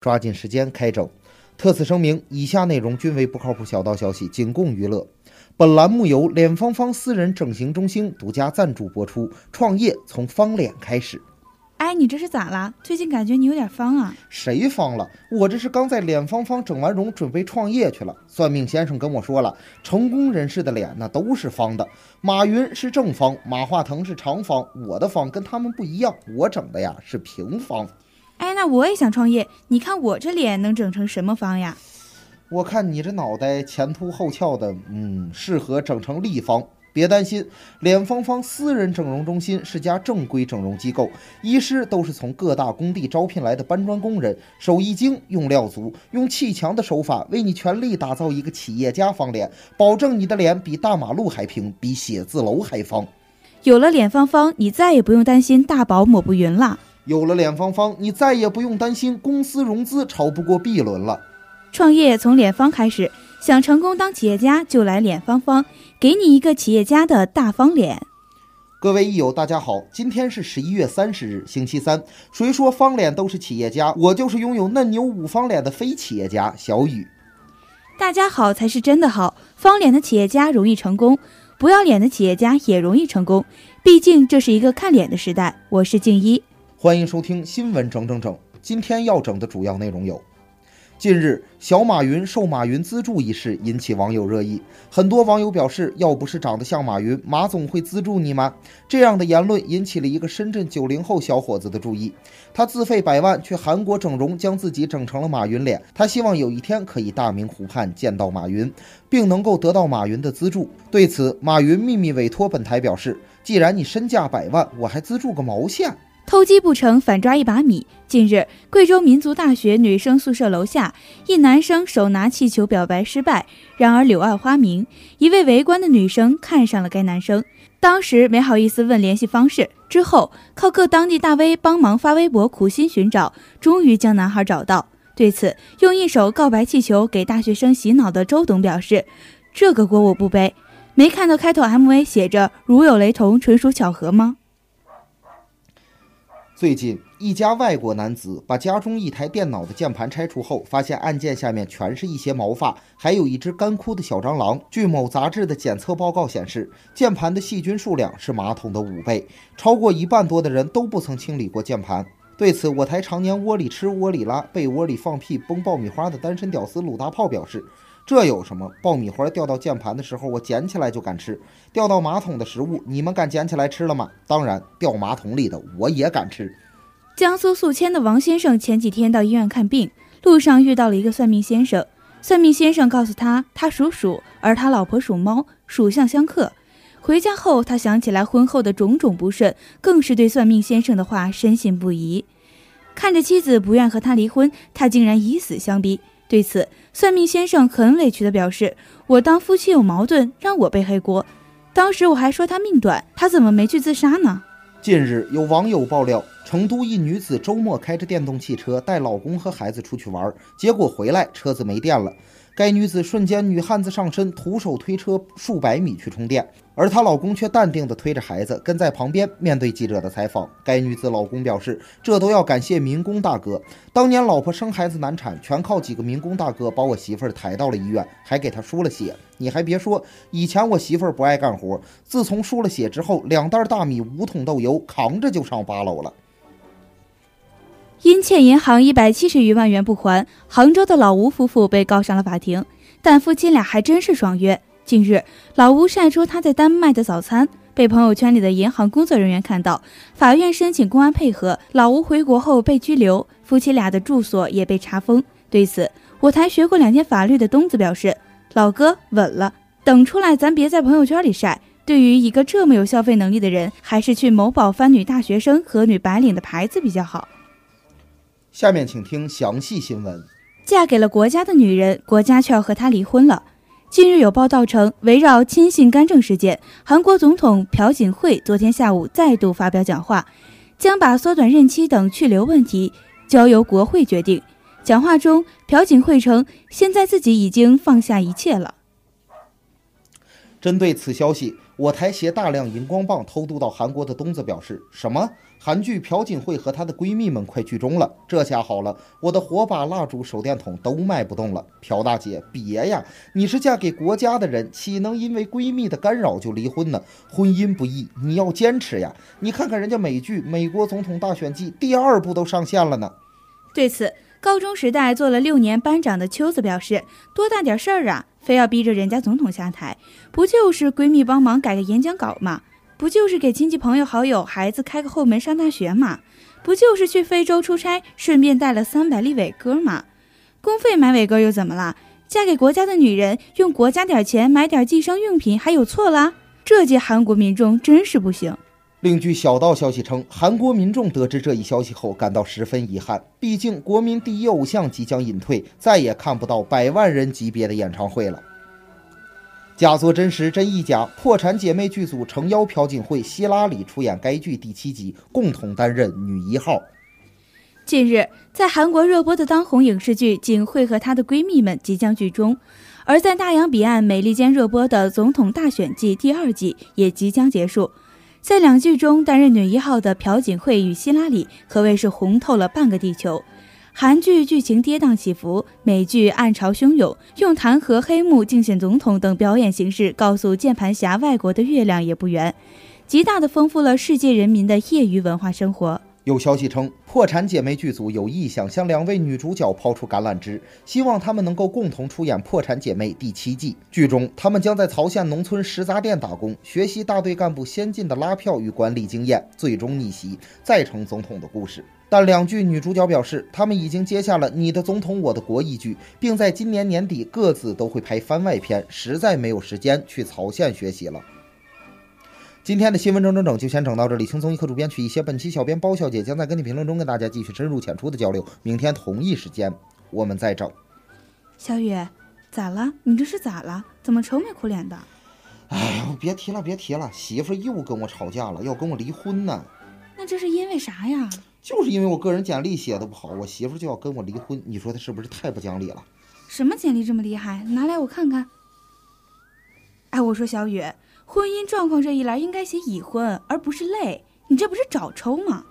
抓紧时间开整。特此声明，以下内容均为不靠谱小道消息，仅供娱乐。本栏目由脸方方私人整形中心独家赞助播出。创业从方脸开始。哎，你这是咋啦？最近感觉你有点方啊。谁方了？我这是刚在脸方方整完容，准备创业去了。算命先生跟我说了，成功人士的脸那都是方的。马云是正方，马化腾是长方，我的方跟他们不一样，我整的呀是平方。哎，那我也想创业，你看我这脸能整成什么方呀？我看你这脑袋前凸后翘的，嗯，适合整成立方。别担心，脸方方私人整容中心是家正规整容机构，医师都是从各大工地招聘来的搬砖工人，手艺精，用料足，用砌墙的手法为你全力打造一个企业家方脸，保证你的脸比大马路还平，比写字楼还方。有了脸方方，你再也不用担心大宝抹不匀了。有了脸方方，你再也不用担心公司融资超不过 B 轮了。创业从脸方开始，想成功当企业家就来脸方方，给你一个企业家的大方脸。各位益友，大家好，今天是十一月三十日，星期三。谁说方脸都是企业家？我就是拥有嫩牛五方脸的非企业家小雨。大家好才是真的好，方脸的企业家容易成功，不要脸的企业家也容易成功。毕竟这是一个看脸的时代。我是静一。欢迎收听新闻整整整。今天要整的主要内容有：近日，小马云受马云资助一事引起网友热议，很多网友表示，要不是长得像马云，马总会资助你吗？这样的言论引起了一个深圳九零后小伙子的注意。他自费百万去韩国整容，将自己整成了马云脸。他希望有一天可以大明湖畔见到马云，并能够得到马云的资助。对此，马云秘密委托本台表示：“既然你身价百万，我还资助个毛线？”偷鸡不成反抓一把米。近日，贵州民族大学女生宿舍楼下，一男生手拿气球表白失败，然而柳暗花明，一位围观的女生看上了该男生，当时没好意思问联系方式，之后靠各当地大 V 帮忙发微博苦心寻找，终于将男孩找到。对此，用一首告白气球给大学生洗脑的周董表示：“这个锅我不背。没看到开头 MV 写着‘如有雷同，纯属巧合’吗？”最近，一家外国男子把家中一台电脑的键盘拆除后，发现按键下面全是一些毛发，还有一只干枯的小蟑螂。据某杂志的检测报告显示，键盘的细菌数量是马桶的五倍，超过一半多的人都不曾清理过键盘。对此，我台常年窝里吃窝里拉、被窝里放屁崩爆米花的单身屌丝鲁大炮表示。这有什么？爆米花掉到键盘的时候，我捡起来就敢吃；掉到马桶的食物，你们敢捡起来吃了吗？当然，掉马桶里的我也敢吃。江苏宿迁的王先生前几天到医院看病，路上遇到了一个算命先生。算命先生告诉他，他属鼠，而他老婆属猫，属相相克。回家后，他想起来婚后的种种不顺，更是对算命先生的话深信不疑。看着妻子不愿和他离婚，他竟然以死相逼。对此，算命先生很委屈地表示：“我当夫妻有矛盾，让我背黑锅。当时我还说他命短，他怎么没去自杀呢？”近日，有网友爆料，成都一女子周末开着电动汽车带老公和孩子出去玩，结果回来车子没电了。该女子瞬间女汉子上身，徒手推车数百米去充电，而她老公却淡定地推着孩子跟在旁边。面对记者的采访，该女子老公表示：“这都要感谢民工大哥，当年老婆生孩子难产，全靠几个民工大哥把我媳妇儿抬到了医院，还给她输了血。你还别说，以前我媳妇儿不爱干活，自从输了血之后，两袋大米、五桶豆油，扛着就上八楼了。”因欠银行一百七十余万元不还，杭州的老吴夫妇被告上了法庭。但夫妻俩还真是爽约。近日，老吴晒出他在丹麦的早餐，被朋友圈里的银行工作人员看到。法院申请公安配合，老吴回国后被拘留，夫妻俩的住所也被查封。对此，我台学过两天法律的东子表示：“老哥稳了，等出来咱别在朋友圈里晒。对于一个这么有消费能力的人，还是去某宝翻女大学生和女白领的牌子比较好。”下面请听详细新闻。嫁给了国家的女人，国家却要和她离婚了。近日有报道称，围绕亲信干政事件，韩国总统朴槿惠昨天下午再度发表讲话，将把缩短任期等去留问题交由国会决定。讲话中，朴槿惠称，现在自己已经放下一切了。针对此消息，我台携大量荧光棒偷渡到韩国的东子表示：“什么？韩剧朴槿惠和她的闺蜜们快剧终了，这下好了，我的火把、蜡烛、手电筒都卖不动了。朴大姐，别呀，你是嫁给国家的人，岂能因为闺蜜的干扰就离婚呢？婚姻不易，你要坚持呀！你看看人家美剧《美国总统大选季》第二部都上线了呢。对此，高中时代做了六年班长的秋子表示：“多大点事儿啊，非要逼着人家总统下台？不就是闺蜜帮忙改个演讲稿吗？”不就是给亲戚朋友好友孩子开个后门上大学吗？不就是去非洲出差，顺便带了三百粒伟哥吗？公费买伟哥又怎么了？嫁给国家的女人用国家点钱买点计生用品，还有错啦？这届韩国民众真是不行。另据小道消息称，韩国民众得知这一消息后感到十分遗憾，毕竟国民第一偶像即将隐退，再也看不到百万人级别的演唱会了。假作真实真亦假，破产姐妹剧组诚邀朴槿惠、希拉里出演该剧第七集，共同担任女一号。近日，在韩国热播的当红影视剧《槿惠和她的闺蜜们》即将剧终，而在大洋彼岸美利坚热播的《总统大选季》第二季也即将结束。在两剧中担任女一号的朴槿惠与希拉里可谓是红透了半个地球。韩剧剧情跌宕起伏，美剧暗潮汹涌，用弹劾黑幕、竞选总统等表演形式告诉键盘侠外国的月亮也不圆，极大的丰富了世界人民的业余文化生活。有消息称，破产姐妹剧组有意向向两位女主角抛出橄榄枝，希望她们能够共同出演《破产姐妹》第七季。剧中，她们将在曹县农村食杂店打工，学习大队干部先进的拉票与管理经验，最终逆袭再成总统的故事。但两剧女主角表示，她们已经接下了《你的总统我的国》一剧，并在今年年底各自都会拍番外篇，实在没有时间去曹县学习了。今天的新闻整整整就先整到这里，轻松一刻主编曲一些，本期小编包小姐将在跟你评论中跟大家继续深入浅出的交流。明天同一时间我们再整。小雨，咋了？你这是咋了？怎么愁眉苦脸的？哎呦，别提了，别提了，媳妇又跟我吵架了，要跟我离婚呢。那这是因为啥呀？就是因为我个人简历写的不好，我媳妇就要跟我离婚。你说她是不是太不讲理了？什么简历这么厉害？拿来我看看。哎，我说小雨。婚姻状况这一栏应该写已婚，而不是累。你这不是找抽吗？